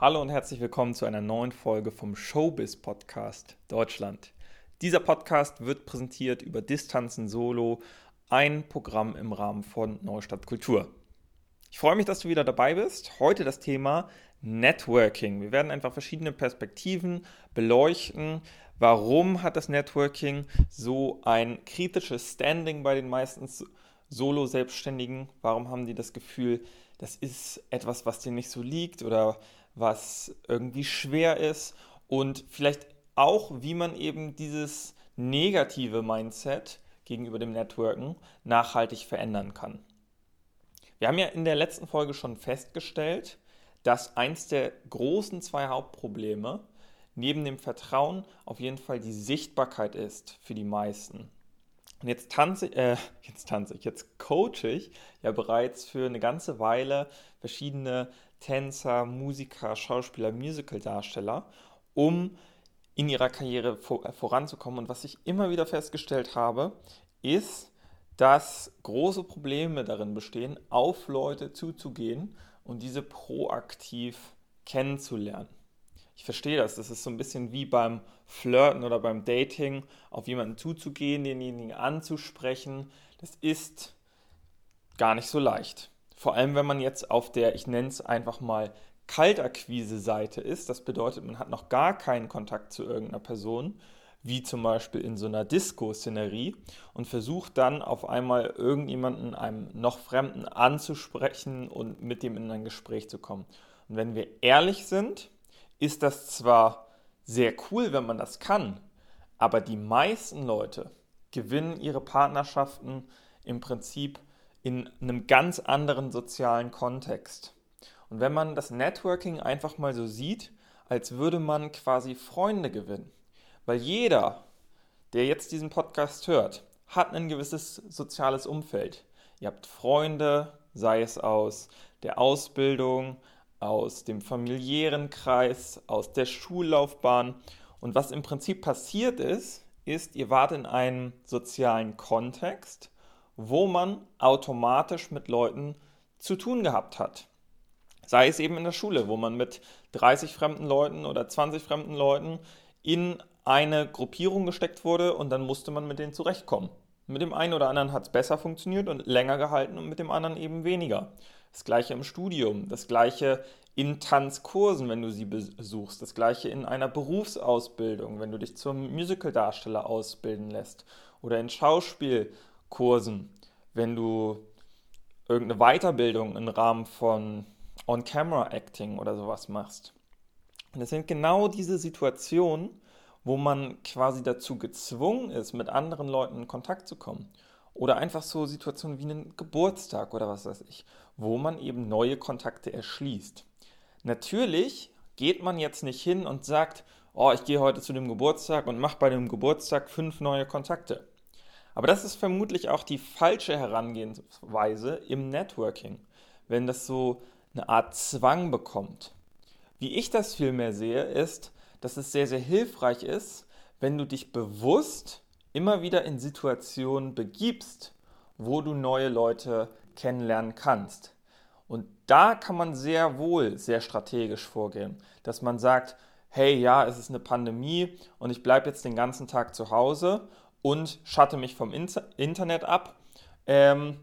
Hallo und herzlich willkommen zu einer neuen Folge vom Showbiz Podcast Deutschland. Dieser Podcast wird präsentiert über Distanzen Solo, ein Programm im Rahmen von Neustadt Kultur. Ich freue mich, dass du wieder dabei bist. Heute das Thema Networking. Wir werden einfach verschiedene Perspektiven beleuchten. Warum hat das Networking so ein kritisches Standing bei den meisten Solo-Selbstständigen? Warum haben die das Gefühl, das ist etwas, was dir nicht so liegt oder was irgendwie schwer ist und vielleicht auch, wie man eben dieses negative Mindset gegenüber dem Networken nachhaltig verändern kann. Wir haben ja in der letzten Folge schon festgestellt, dass eins der großen zwei Hauptprobleme neben dem Vertrauen auf jeden Fall die Sichtbarkeit ist für die meisten. Und jetzt tanze, äh, jetzt tanze ich, jetzt coache ich ja bereits für eine ganze Weile verschiedene Tänzer, Musiker, Schauspieler, Musicaldarsteller, um in ihrer Karriere äh, voranzukommen. Und was ich immer wieder festgestellt habe, ist, dass große Probleme darin bestehen, auf Leute zuzugehen und diese proaktiv kennenzulernen. Ich verstehe das. Das ist so ein bisschen wie beim Flirten oder beim Dating, auf jemanden zuzugehen, denjenigen anzusprechen. Das ist gar nicht so leicht. Vor allem, wenn man jetzt auf der, ich nenne es einfach mal, Kaltakquise-Seite ist. Das bedeutet, man hat noch gar keinen Kontakt zu irgendeiner Person, wie zum Beispiel in so einer Disco-Szenerie, und versucht dann auf einmal irgendjemanden, einem noch Fremden anzusprechen und mit dem in ein Gespräch zu kommen. Und wenn wir ehrlich sind, ist das zwar sehr cool, wenn man das kann, aber die meisten Leute gewinnen ihre Partnerschaften im Prinzip in einem ganz anderen sozialen Kontext. Und wenn man das Networking einfach mal so sieht, als würde man quasi Freunde gewinnen, weil jeder, der jetzt diesen Podcast hört, hat ein gewisses soziales Umfeld. Ihr habt Freunde, sei es aus der Ausbildung, aus dem familiären Kreis, aus der Schullaufbahn. Und was im Prinzip passiert ist, ist, ihr wart in einem sozialen Kontext, wo man automatisch mit Leuten zu tun gehabt hat. Sei es eben in der Schule, wo man mit 30 fremden Leuten oder 20 fremden Leuten in eine Gruppierung gesteckt wurde und dann musste man mit denen zurechtkommen. Mit dem einen oder anderen hat es besser funktioniert und länger gehalten und mit dem anderen eben weniger. Das gleiche im Studium, das gleiche in Tanzkursen, wenn du sie besuchst, das gleiche in einer Berufsausbildung, wenn du dich zum Musicaldarsteller ausbilden lässt oder in Schauspiel Kursen, wenn du irgendeine Weiterbildung im Rahmen von On-Camera-Acting oder sowas machst. Und es sind genau diese Situationen, wo man quasi dazu gezwungen ist, mit anderen Leuten in Kontakt zu kommen. Oder einfach so Situationen wie einen Geburtstag oder was weiß ich, wo man eben neue Kontakte erschließt. Natürlich geht man jetzt nicht hin und sagt, oh, ich gehe heute zu dem Geburtstag und mache bei dem Geburtstag fünf neue Kontakte. Aber das ist vermutlich auch die falsche Herangehensweise im Networking, wenn das so eine Art Zwang bekommt. Wie ich das vielmehr sehe, ist, dass es sehr, sehr hilfreich ist, wenn du dich bewusst immer wieder in Situationen begibst, wo du neue Leute kennenlernen kannst. Und da kann man sehr wohl sehr strategisch vorgehen, dass man sagt, hey, ja, es ist eine Pandemie und ich bleibe jetzt den ganzen Tag zu Hause und schatte mich vom Internet ab, ähm,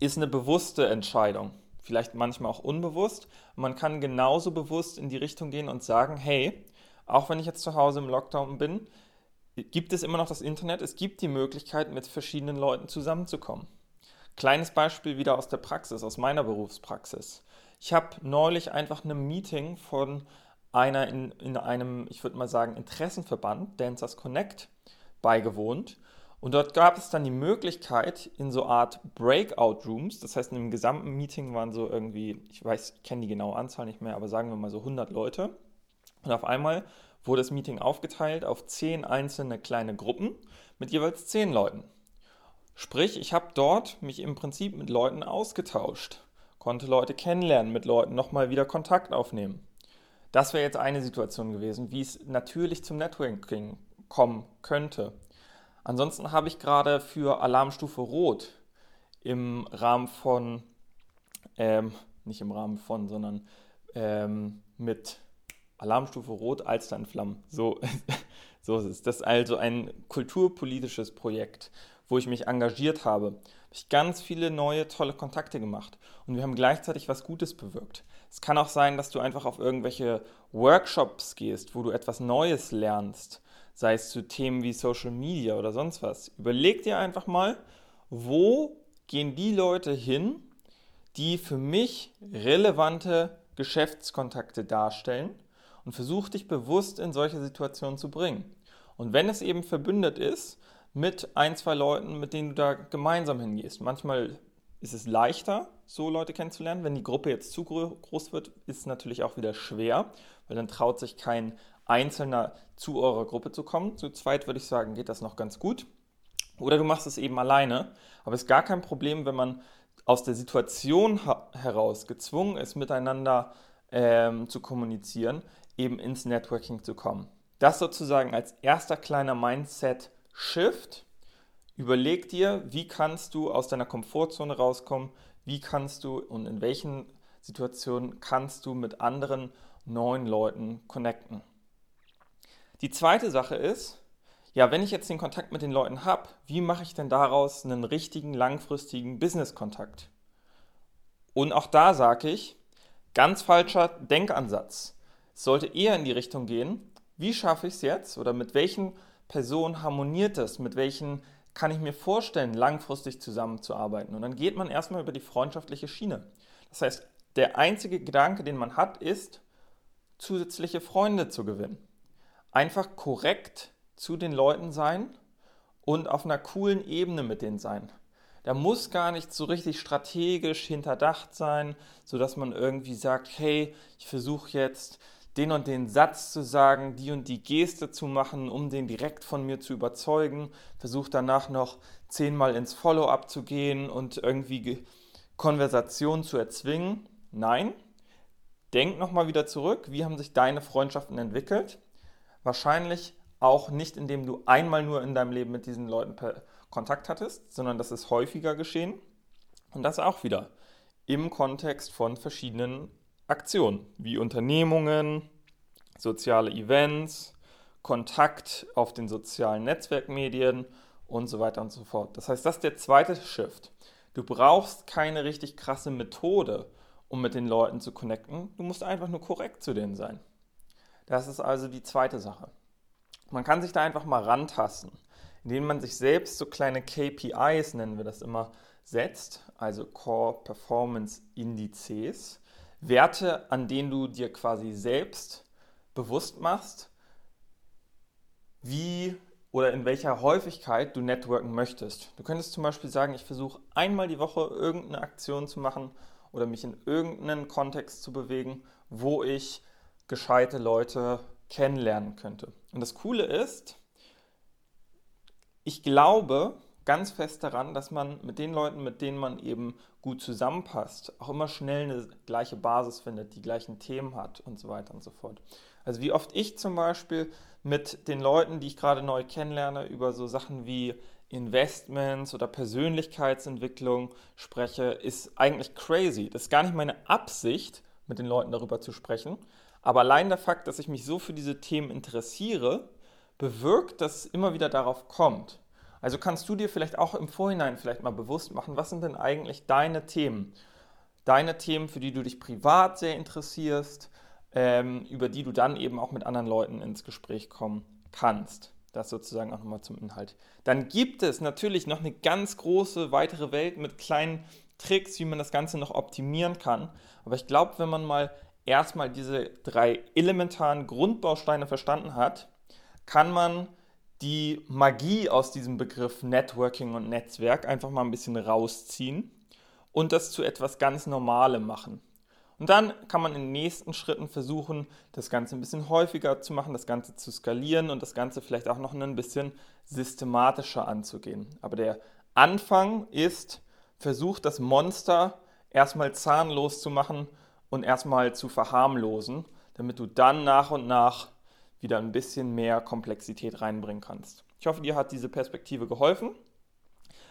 ist eine bewusste Entscheidung. Vielleicht manchmal auch unbewusst. Man kann genauso bewusst in die Richtung gehen und sagen, hey, auch wenn ich jetzt zu Hause im Lockdown bin, gibt es immer noch das Internet. Es gibt die Möglichkeit, mit verschiedenen Leuten zusammenzukommen. Kleines Beispiel wieder aus der Praxis, aus meiner Berufspraxis. Ich habe neulich einfach ein Meeting von einer in, in einem, ich würde mal sagen, Interessenverband, Dancers Connect, beigewohnt. Und dort gab es dann die Möglichkeit, in so Art Breakout Rooms, das heißt, in dem gesamten Meeting waren so irgendwie, ich weiß, ich kenne die genaue Anzahl nicht mehr, aber sagen wir mal so 100 Leute. Und auf einmal wurde das Meeting aufgeteilt auf 10 einzelne kleine Gruppen mit jeweils 10 Leuten. Sprich, ich habe dort mich im Prinzip mit Leuten ausgetauscht, konnte Leute kennenlernen, mit Leuten nochmal wieder Kontakt aufnehmen. Das wäre jetzt eine Situation gewesen, wie es natürlich zum Networking kommen könnte. Ansonsten habe ich gerade für Alarmstufe Rot im Rahmen von, ähm, nicht im Rahmen von, sondern ähm, mit Alarmstufe Rot, Alster in Flammen. So, so ist es. Das ist also ein kulturpolitisches Projekt, wo ich mich engagiert habe. Habe ich ganz viele neue, tolle Kontakte gemacht. Und wir haben gleichzeitig was Gutes bewirkt. Es kann auch sein, dass du einfach auf irgendwelche Workshops gehst, wo du etwas Neues lernst, sei es zu Themen wie Social Media oder sonst was. Überleg dir einfach mal, wo gehen die Leute hin, die für mich relevante Geschäftskontakte darstellen und versuch dich bewusst in solche Situationen zu bringen. Und wenn es eben verbündet ist mit ein, zwei Leuten, mit denen du da gemeinsam hingehst, manchmal ist es leichter, so Leute kennenzulernen. Wenn die Gruppe jetzt zu groß wird, ist es natürlich auch wieder schwer, weil dann traut sich kein Einzelner zu eurer Gruppe zu kommen. Zu zweit würde ich sagen, geht das noch ganz gut. Oder du machst es eben alleine. Aber es ist gar kein Problem, wenn man aus der Situation heraus gezwungen ist, miteinander ähm, zu kommunizieren, eben ins Networking zu kommen. Das sozusagen als erster kleiner Mindset-Shift. Überleg dir, wie kannst du aus deiner Komfortzone rauskommen, wie kannst du und in welchen Situationen kannst du mit anderen neuen Leuten connecten. Die zweite Sache ist, ja, wenn ich jetzt den Kontakt mit den Leuten habe, wie mache ich denn daraus einen richtigen, langfristigen Business-Kontakt? Und auch da sage ich, ganz falscher Denkansatz. Es sollte eher in die Richtung gehen, wie schaffe ich es jetzt oder mit welchen Personen harmoniert es, mit welchen kann ich mir vorstellen, langfristig zusammenzuarbeiten. Und dann geht man erstmal über die freundschaftliche Schiene. Das heißt, der einzige Gedanke, den man hat, ist, zusätzliche Freunde zu gewinnen. Einfach korrekt zu den Leuten sein und auf einer coolen Ebene mit denen sein. Da muss gar nicht so richtig strategisch hinterdacht sein, sodass man irgendwie sagt, hey, ich versuche jetzt den und den Satz zu sagen, die und die Geste zu machen, um den direkt von mir zu überzeugen, versuche danach noch zehnmal ins Follow-up zu gehen und irgendwie Konversation zu erzwingen. Nein, denk nochmal wieder zurück, wie haben sich deine Freundschaften entwickelt? Wahrscheinlich auch nicht, indem du einmal nur in deinem Leben mit diesen Leuten Kontakt hattest, sondern das ist häufiger geschehen. Und das auch wieder im Kontext von verschiedenen Aktionen, wie Unternehmungen, soziale Events, Kontakt auf den sozialen Netzwerkmedien und so weiter und so fort. Das heißt, das ist der zweite Shift. Du brauchst keine richtig krasse Methode, um mit den Leuten zu connecten. Du musst einfach nur korrekt zu denen sein. Das ist also die zweite Sache. Man kann sich da einfach mal rantasten, indem man sich selbst so kleine KPIs, nennen wir das immer, setzt, also Core Performance Indizes, Werte, an denen du dir quasi selbst bewusst machst, wie oder in welcher Häufigkeit du networken möchtest. Du könntest zum Beispiel sagen, ich versuche einmal die Woche irgendeine Aktion zu machen oder mich in irgendeinen Kontext zu bewegen, wo ich gescheite Leute kennenlernen könnte. Und das Coole ist, ich glaube ganz fest daran, dass man mit den Leuten, mit denen man eben gut zusammenpasst, auch immer schnell eine gleiche Basis findet, die gleichen Themen hat und so weiter und so fort. Also wie oft ich zum Beispiel mit den Leuten, die ich gerade neu kennenlerne, über so Sachen wie Investments oder Persönlichkeitsentwicklung spreche, ist eigentlich crazy. Das ist gar nicht meine Absicht, mit den Leuten darüber zu sprechen, aber allein der Fakt, dass ich mich so für diese Themen interessiere, bewirkt, dass es immer wieder darauf kommt. Also kannst du dir vielleicht auch im Vorhinein vielleicht mal bewusst machen, was sind denn eigentlich deine Themen? Deine Themen, für die du dich privat sehr interessierst, ähm, über die du dann eben auch mit anderen Leuten ins Gespräch kommen kannst. Das sozusagen auch nochmal zum Inhalt. Dann gibt es natürlich noch eine ganz große weitere Welt mit kleinen Tricks, wie man das Ganze noch optimieren kann. Aber ich glaube, wenn man mal erstmal diese drei elementaren Grundbausteine verstanden hat, kann man die Magie aus diesem Begriff Networking und Netzwerk einfach mal ein bisschen rausziehen und das zu etwas ganz Normalem machen. Und dann kann man in den nächsten Schritten versuchen, das Ganze ein bisschen häufiger zu machen, das Ganze zu skalieren und das Ganze vielleicht auch noch ein bisschen systematischer anzugehen. Aber der Anfang ist, versucht das Monster erstmal zahnlos zu machen und erstmal zu verharmlosen, damit du dann nach und nach wieder ein bisschen mehr Komplexität reinbringen kannst. Ich hoffe, dir hat diese Perspektive geholfen.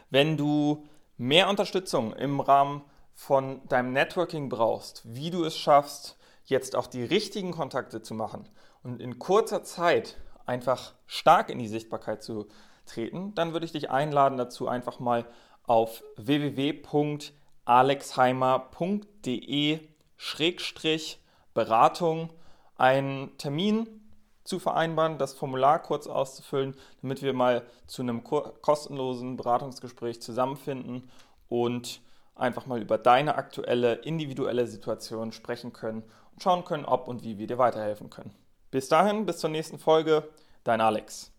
Wenn du mehr Unterstützung im Rahmen von deinem Networking brauchst, wie du es schaffst, jetzt auch die richtigen Kontakte zu machen und in kurzer Zeit einfach stark in die Sichtbarkeit zu treten, dann würde ich dich einladen dazu, einfach mal auf www.alexheimer.de-beratung einen Termin zu vereinbaren, das Formular kurz auszufüllen, damit wir mal zu einem kostenlosen Beratungsgespräch zusammenfinden und einfach mal über deine aktuelle individuelle Situation sprechen können und schauen können, ob und wie wir dir weiterhelfen können. Bis dahin, bis zur nächsten Folge, dein Alex.